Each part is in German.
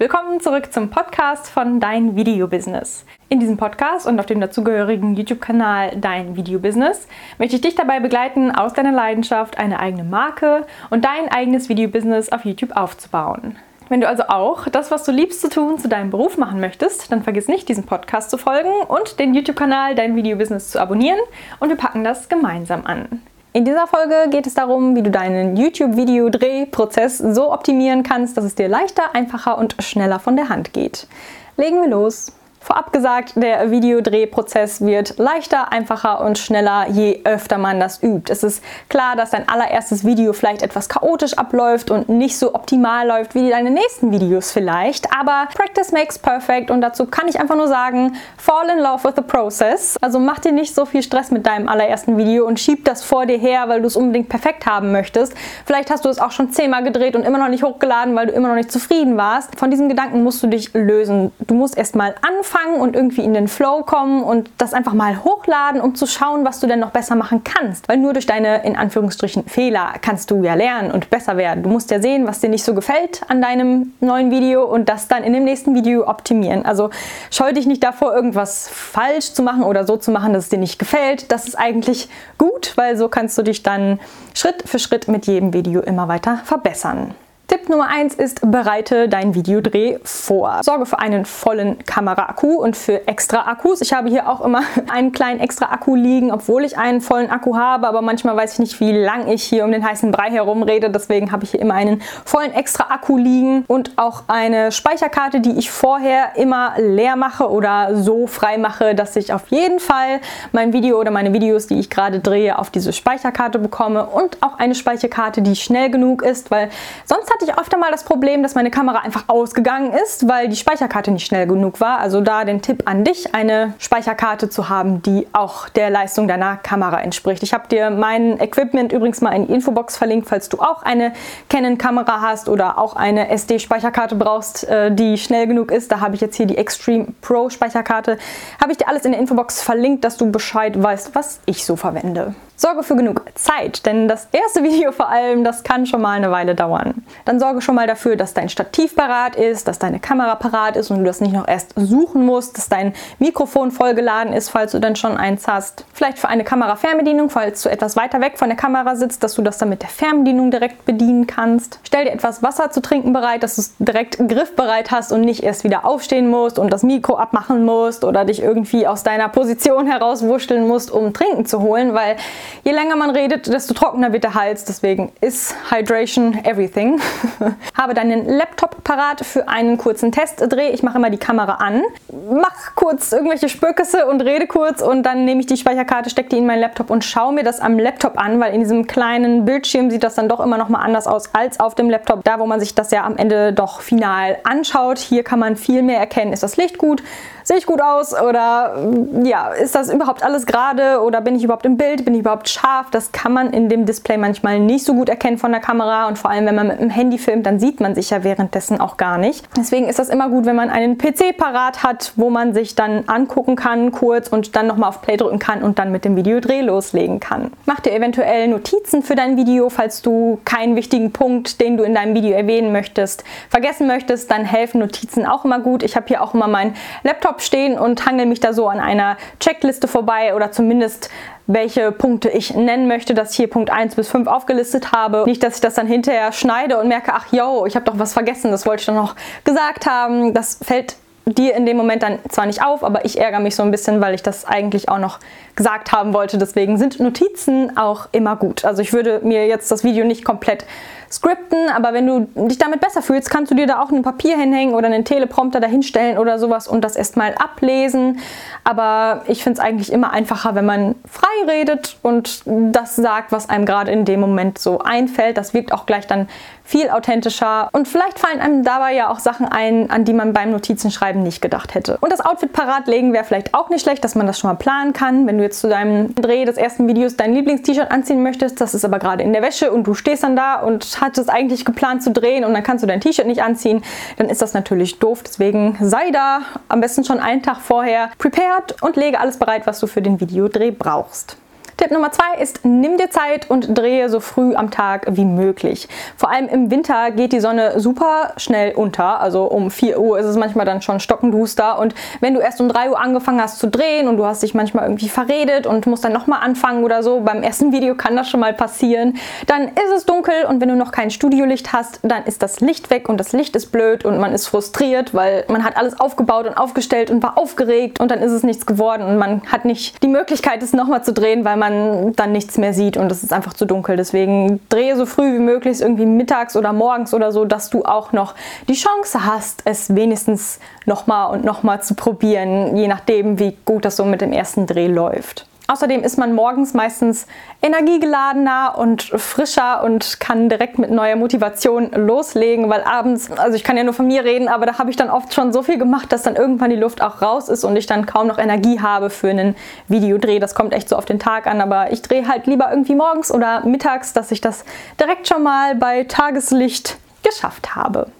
Willkommen zurück zum Podcast von Dein Video Business. In diesem Podcast und auf dem dazugehörigen YouTube-Kanal Dein Video Business möchte ich dich dabei begleiten, aus deiner Leidenschaft eine eigene Marke und dein eigenes Video Business auf YouTube aufzubauen. Wenn du also auch das, was du liebst zu tun, zu deinem Beruf machen möchtest, dann vergiss nicht, diesem Podcast zu folgen und den YouTube-Kanal Dein Video Business zu abonnieren und wir packen das gemeinsam an. In dieser Folge geht es darum, wie du deinen YouTube-Video-Drehprozess so optimieren kannst, dass es dir leichter, einfacher und schneller von der Hand geht. Legen wir los! Vorab gesagt, der Videodrehprozess wird leichter, einfacher und schneller, je öfter man das übt. Es ist klar, dass dein allererstes Video vielleicht etwas chaotisch abläuft und nicht so optimal läuft wie deine nächsten Videos vielleicht, aber Practice makes perfect und dazu kann ich einfach nur sagen, fall in love with the process. Also mach dir nicht so viel Stress mit deinem allerersten Video und schieb das vor dir her, weil du es unbedingt perfekt haben möchtest. Vielleicht hast du es auch schon zehnmal gedreht und immer noch nicht hochgeladen, weil du immer noch nicht zufrieden warst. Von diesem Gedanken musst du dich lösen. Du musst erstmal anfangen anfangen und irgendwie in den Flow kommen und das einfach mal hochladen, um zu schauen, was du denn noch besser machen kannst. Weil nur durch deine, in Anführungsstrichen, Fehler kannst du ja lernen und besser werden. Du musst ja sehen, was dir nicht so gefällt an deinem neuen Video und das dann in dem nächsten Video optimieren. Also scheu dich nicht davor, irgendwas falsch zu machen oder so zu machen, dass es dir nicht gefällt. Das ist eigentlich gut, weil so kannst du dich dann Schritt für Schritt mit jedem Video immer weiter verbessern. Tipp Nummer 1 ist, bereite dein Videodreh vor. Sorge für einen vollen Kameraakku und für extra Akkus. Ich habe hier auch immer einen kleinen extra Akku liegen, obwohl ich einen vollen Akku habe, aber manchmal weiß ich nicht, wie lang ich hier um den heißen Brei herumrede. Deswegen habe ich hier immer einen vollen extra Akku liegen und auch eine Speicherkarte, die ich vorher immer leer mache oder so frei mache, dass ich auf jeden Fall mein Video oder meine Videos, die ich gerade drehe, auf diese Speicherkarte bekomme und auch eine Speicherkarte, die schnell genug ist, weil sonst hat hatte ich öfter mal das Problem, dass meine Kamera einfach ausgegangen ist, weil die Speicherkarte nicht schnell genug war. Also da den Tipp an dich, eine Speicherkarte zu haben, die auch der Leistung deiner Kamera entspricht. Ich habe dir mein Equipment übrigens mal in die Infobox verlinkt, falls du auch eine Canon-Kamera hast oder auch eine SD-Speicherkarte brauchst, äh, die schnell genug ist. Da habe ich jetzt hier die Extreme Pro Speicherkarte. Habe ich dir alles in der Infobox verlinkt, dass du Bescheid weißt, was ich so verwende. Sorge für genug Zeit, denn das erste Video vor allem, das kann schon mal eine Weile dauern. Dann sorge schon mal dafür, dass dein Stativ parat ist, dass deine Kamera parat ist und du das nicht noch erst suchen musst, dass dein Mikrofon vollgeladen ist, falls du dann schon eins hast. Vielleicht für eine Kamera-Fernbedienung, falls du etwas weiter weg von der Kamera sitzt, dass du das dann mit der Fernbedienung direkt bedienen kannst. Stell dir etwas Wasser zu trinken bereit, dass du es direkt griffbereit hast und nicht erst wieder aufstehen musst und das Mikro abmachen musst oder dich irgendwie aus deiner Position herauswurschteln musst, um Trinken zu holen, weil Je länger man redet, desto trockener wird der Hals. Deswegen ist Hydration everything. Habe deinen Laptop parat für einen kurzen Testdreh. Ich mache immer die Kamera an, mach kurz irgendwelche Spürkisse und rede kurz und dann nehme ich die Speicherkarte, stecke die in meinen Laptop und schaue mir das am Laptop an, weil in diesem kleinen Bildschirm sieht das dann doch immer noch mal anders aus als auf dem Laptop. Da, wo man sich das ja am Ende doch final anschaut. Hier kann man viel mehr erkennen. Ist das Licht gut? Sehe ich gut aus? Oder ja, ist das überhaupt alles gerade? Oder bin ich überhaupt im Bild? Bin ich überhaupt scharf. Das kann man in dem Display manchmal nicht so gut erkennen von der Kamera und vor allem, wenn man mit dem Handy filmt, dann sieht man sich ja währenddessen auch gar nicht. Deswegen ist das immer gut, wenn man einen PC parat hat, wo man sich dann angucken kann kurz und dann nochmal auf Play drücken kann und dann mit dem Videodreh loslegen kann. Mach dir eventuell Notizen für dein Video, falls du keinen wichtigen Punkt, den du in deinem Video erwähnen möchtest, vergessen möchtest, dann helfen Notizen auch immer gut. Ich habe hier auch immer meinen Laptop stehen und hangel mich da so an einer Checkliste vorbei oder zumindest welche Punkte ich nennen möchte, dass ich hier Punkt 1 bis 5 aufgelistet habe. Nicht, dass ich das dann hinterher schneide und merke, ach yo, ich habe doch was vergessen, das wollte ich doch noch gesagt haben. Das fällt dir in dem Moment dann zwar nicht auf, aber ich ärgere mich so ein bisschen, weil ich das eigentlich auch noch gesagt haben wollte. Deswegen sind Notizen auch immer gut. Also ich würde mir jetzt das Video nicht komplett skripten, aber wenn du dich damit besser fühlst, kannst du dir da auch ein Papier hinhängen oder einen Teleprompter dahinstellen oder sowas und das erstmal ablesen. Aber ich finde es eigentlich immer einfacher, wenn man frei redet und das sagt, was einem gerade in dem Moment so einfällt. Das wirkt auch gleich dann viel authentischer und vielleicht fallen einem dabei ja auch Sachen ein, an die man beim Notizenschreiben nicht gedacht hätte. Und das Outfit parat legen wäre vielleicht auch nicht schlecht, dass man das schon mal planen kann. Wenn du jetzt zu deinem Dreh des ersten Videos dein Lieblingst-T-Shirt anziehen möchtest, das ist aber gerade in der Wäsche und du stehst dann da und hattest eigentlich geplant zu drehen und dann kannst du dein T-Shirt nicht anziehen, dann ist das natürlich doof. Deswegen sei da am besten schon einen Tag vorher prepared und lege alles bereit, was du für den Videodreh brauchst. Tipp Nummer zwei ist, nimm dir Zeit und drehe so früh am Tag wie möglich. Vor allem im Winter geht die Sonne super schnell unter. Also um 4 Uhr ist es manchmal dann schon stockenduster. Und wenn du erst um 3 Uhr angefangen hast zu drehen und du hast dich manchmal irgendwie verredet und musst dann nochmal anfangen oder so, beim ersten Video kann das schon mal passieren, dann ist es dunkel und wenn du noch kein Studiolicht hast, dann ist das Licht weg und das Licht ist blöd und man ist frustriert, weil man hat alles aufgebaut und aufgestellt und war aufgeregt und dann ist es nichts geworden und man hat nicht die Möglichkeit, es nochmal zu drehen, weil man man dann nichts mehr sieht und es ist einfach zu dunkel. Deswegen drehe so früh wie möglich, irgendwie mittags oder morgens oder so, dass du auch noch die Chance hast, es wenigstens nochmal und nochmal zu probieren, je nachdem, wie gut das so mit dem ersten Dreh läuft. Außerdem ist man morgens meistens energiegeladener und frischer und kann direkt mit neuer Motivation loslegen, weil abends, also ich kann ja nur von mir reden, aber da habe ich dann oft schon so viel gemacht, dass dann irgendwann die Luft auch raus ist und ich dann kaum noch Energie habe für einen Videodreh. Das kommt echt so auf den Tag an, aber ich drehe halt lieber irgendwie morgens oder mittags, dass ich das direkt schon mal bei Tageslicht geschafft habe.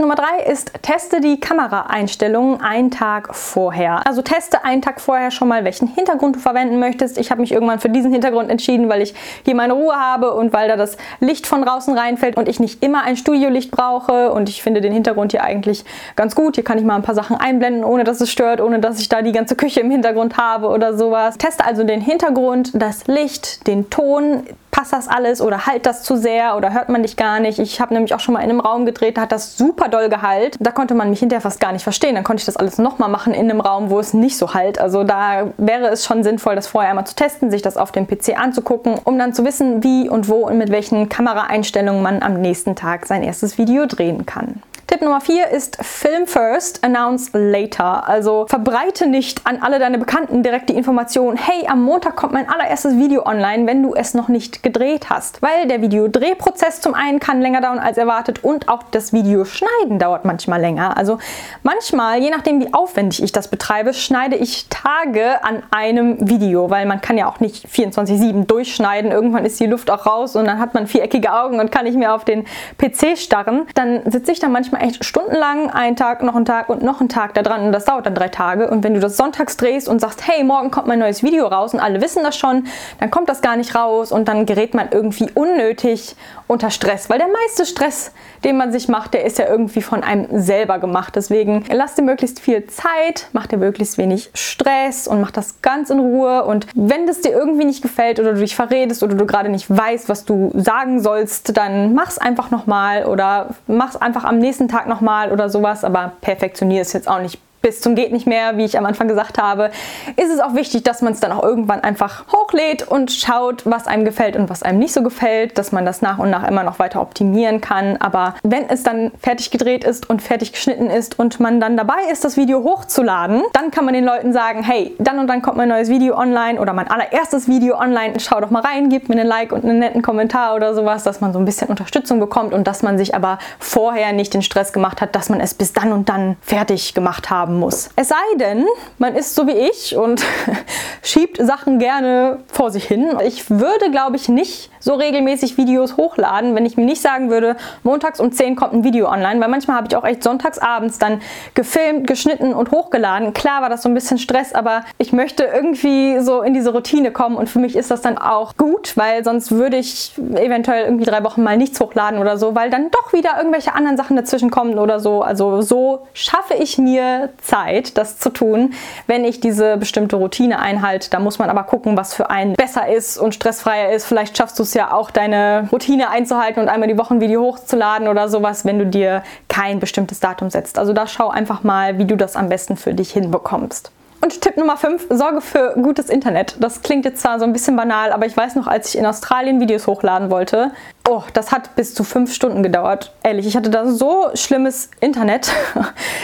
Nummer drei ist, teste die Kameraeinstellungen einen Tag vorher. Also teste einen Tag vorher schon mal, welchen Hintergrund du verwenden möchtest. Ich habe mich irgendwann für diesen Hintergrund entschieden, weil ich hier meine Ruhe habe und weil da das Licht von draußen reinfällt und ich nicht immer ein Studiolicht brauche. Und ich finde den Hintergrund hier eigentlich ganz gut. Hier kann ich mal ein paar Sachen einblenden, ohne dass es stört, ohne dass ich da die ganze Küche im Hintergrund habe oder sowas. Teste also den Hintergrund, das Licht, den Ton, passt das alles oder halt das zu sehr oder hört man dich gar nicht. Ich habe nämlich auch schon mal in einem Raum gedreht, da hat das super doll gehalt. Da konnte man mich hinterher fast gar nicht verstehen. Dann konnte ich das alles nochmal machen in einem Raum, wo es nicht so halt. Also da wäre es schon sinnvoll, das vorher einmal zu testen, sich das auf dem PC anzugucken, um dann zu wissen, wie und wo und mit welchen Kameraeinstellungen man am nächsten Tag sein erstes Video drehen kann. Tipp Nummer 4 ist Film first, announce later. Also verbreite nicht an alle deine Bekannten direkt die Information, hey, am Montag kommt mein allererstes Video online, wenn du es noch nicht gedreht hast. Weil der Videodrehprozess zum einen kann länger dauern als erwartet und auch das Videoschneiden dauert manchmal länger. Also manchmal, je nachdem wie aufwendig ich das betreibe, schneide ich Tage an einem Video, weil man kann ja auch nicht 24-7 durchschneiden. Irgendwann ist die Luft auch raus und dann hat man viereckige Augen und kann nicht mehr auf den PC starren. Dann sitze ich da manchmal echt stundenlang, einen Tag, noch einen Tag und noch einen Tag da dran und das dauert dann drei Tage. Und wenn du das sonntags drehst und sagst, hey, morgen kommt mein neues Video raus und alle wissen das schon, dann kommt das gar nicht raus und dann gerät man irgendwie unnötig unter Stress, weil der meiste Stress, den man sich macht, der ist ja irgendwie von einem selber gemacht. Deswegen lass dir möglichst viel Zeit, mach dir möglichst wenig Stress und mach das ganz in Ruhe. Und wenn das dir irgendwie nicht gefällt oder du dich verredest oder du gerade nicht weißt, was du sagen sollst, dann mach's einfach nochmal oder mach's einfach am nächsten Tag nochmal oder sowas, aber perfektionier es jetzt auch nicht bis zum geht nicht mehr, wie ich am Anfang gesagt habe, ist es auch wichtig, dass man es dann auch irgendwann einfach hochlädt und schaut, was einem gefällt und was einem nicht so gefällt, dass man das nach und nach immer noch weiter optimieren kann. Aber wenn es dann fertig gedreht ist und fertig geschnitten ist und man dann dabei ist, das Video hochzuladen, dann kann man den Leuten sagen, hey, dann und dann kommt mein neues Video online oder mein allererstes Video online, schau doch mal rein, gib mir einen Like und einen netten Kommentar oder sowas, dass man so ein bisschen Unterstützung bekommt und dass man sich aber vorher nicht den Stress gemacht hat, dass man es bis dann und dann fertig gemacht haben haben muss. Es sei denn, man ist so wie ich und schiebt Sachen gerne vor sich hin. Ich würde, glaube ich, nicht so regelmäßig Videos hochladen, wenn ich mir nicht sagen würde, montags um 10 kommt ein Video online, weil manchmal habe ich auch echt sonntags abends dann gefilmt, geschnitten und hochgeladen. Klar war das so ein bisschen Stress, aber ich möchte irgendwie so in diese Routine kommen und für mich ist das dann auch gut, weil sonst würde ich eventuell irgendwie drei Wochen mal nichts hochladen oder so, weil dann doch wieder irgendwelche anderen Sachen dazwischen kommen oder so. Also so schaffe ich mir Zeit, das zu tun, wenn ich diese bestimmte Routine einhalte. Da muss man aber gucken, was für einen besser ist und stressfreier ist. Vielleicht schaffst du es ja auch, deine Routine einzuhalten und einmal die Woche ein Video hochzuladen oder sowas, wenn du dir kein bestimmtes Datum setzt. Also da schau einfach mal, wie du das am besten für dich hinbekommst. Und Tipp Nummer 5, sorge für gutes Internet. Das klingt jetzt zwar so ein bisschen banal, aber ich weiß noch, als ich in Australien Videos hochladen wollte, oh, das hat bis zu fünf Stunden gedauert. Ehrlich, ich hatte da so schlimmes Internet.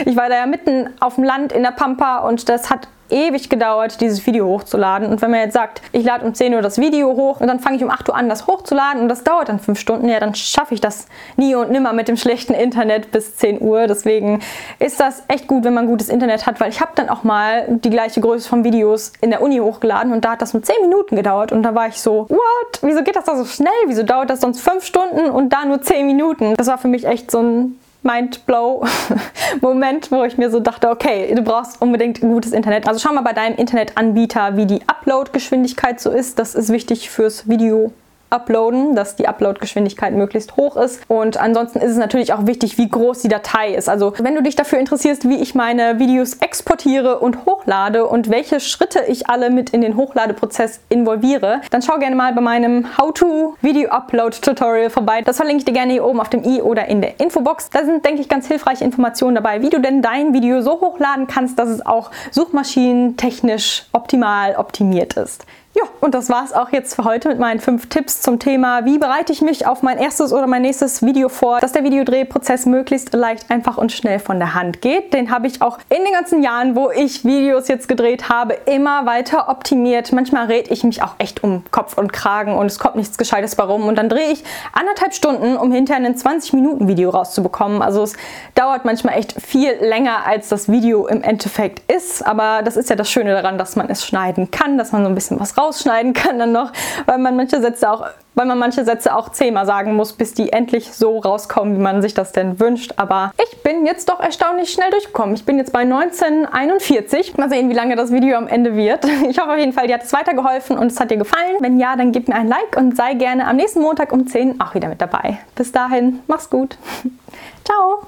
Ich war da ja mitten auf dem Land in der Pampa und das hat ewig gedauert, dieses Video hochzuladen. Und wenn man jetzt sagt, ich lade um 10 Uhr das Video hoch und dann fange ich um 8 Uhr an, das hochzuladen und das dauert dann 5 Stunden, ja, dann schaffe ich das nie und nimmer mit dem schlechten Internet bis 10 Uhr. Deswegen ist das echt gut, wenn man gutes Internet hat, weil ich habe dann auch mal die gleiche Größe von Videos in der Uni hochgeladen und da hat das nur 10 Minuten gedauert und da war ich so, what? Wieso geht das da so schnell? Wieso dauert das sonst 5 Stunden und da nur 10 Minuten? Das war für mich echt so ein Mind-Blow-Moment, wo ich mir so dachte, okay, du brauchst unbedingt ein gutes Internet. Also schau mal bei deinem Internetanbieter, wie die Upload-Geschwindigkeit so ist. Das ist wichtig fürs Video uploaden, dass die Uploadgeschwindigkeit möglichst hoch ist. Und ansonsten ist es natürlich auch wichtig, wie groß die Datei ist. Also wenn du dich dafür interessierst, wie ich meine Videos exportiere und hochlade und welche Schritte ich alle mit in den Hochladeprozess involviere, dann schau gerne mal bei meinem How-to Video Upload Tutorial vorbei. Das verlinke ich dir gerne hier oben auf dem i oder in der Infobox. Da sind, denke ich, ganz hilfreiche Informationen dabei, wie du denn dein Video so hochladen kannst, dass es auch suchmaschinentechnisch optimal optimiert ist. Ja, und das war es auch jetzt für heute mit meinen fünf Tipps zum Thema, wie bereite ich mich auf mein erstes oder mein nächstes Video vor, dass der Videodrehprozess möglichst leicht, einfach und schnell von der Hand geht. Den habe ich auch in den ganzen Jahren, wo ich Videos jetzt gedreht habe, immer weiter optimiert. Manchmal rede ich mich auch echt um Kopf und Kragen und es kommt nichts Gescheites warum. Und dann drehe ich anderthalb Stunden, um hinterher ein 20-Minuten-Video rauszubekommen. Also es dauert manchmal echt viel länger, als das Video im Endeffekt ist. Aber das ist ja das Schöne daran, dass man es schneiden kann, dass man so ein bisschen was raus rausschneiden kann dann noch, weil man manche Sätze auch weil man manche Sätze auch zehnmal sagen muss, bis die endlich so rauskommen, wie man sich das denn wünscht. Aber ich bin jetzt doch erstaunlich schnell durchgekommen. Ich bin jetzt bei 1941. Mal sehen, wie lange das Video am Ende wird. Ich hoffe auf jeden Fall, dir hat es weitergeholfen und es hat dir gefallen. Wenn ja, dann gib mir ein Like und sei gerne am nächsten Montag um 10 auch wieder mit dabei. Bis dahin, mach's gut. Ciao.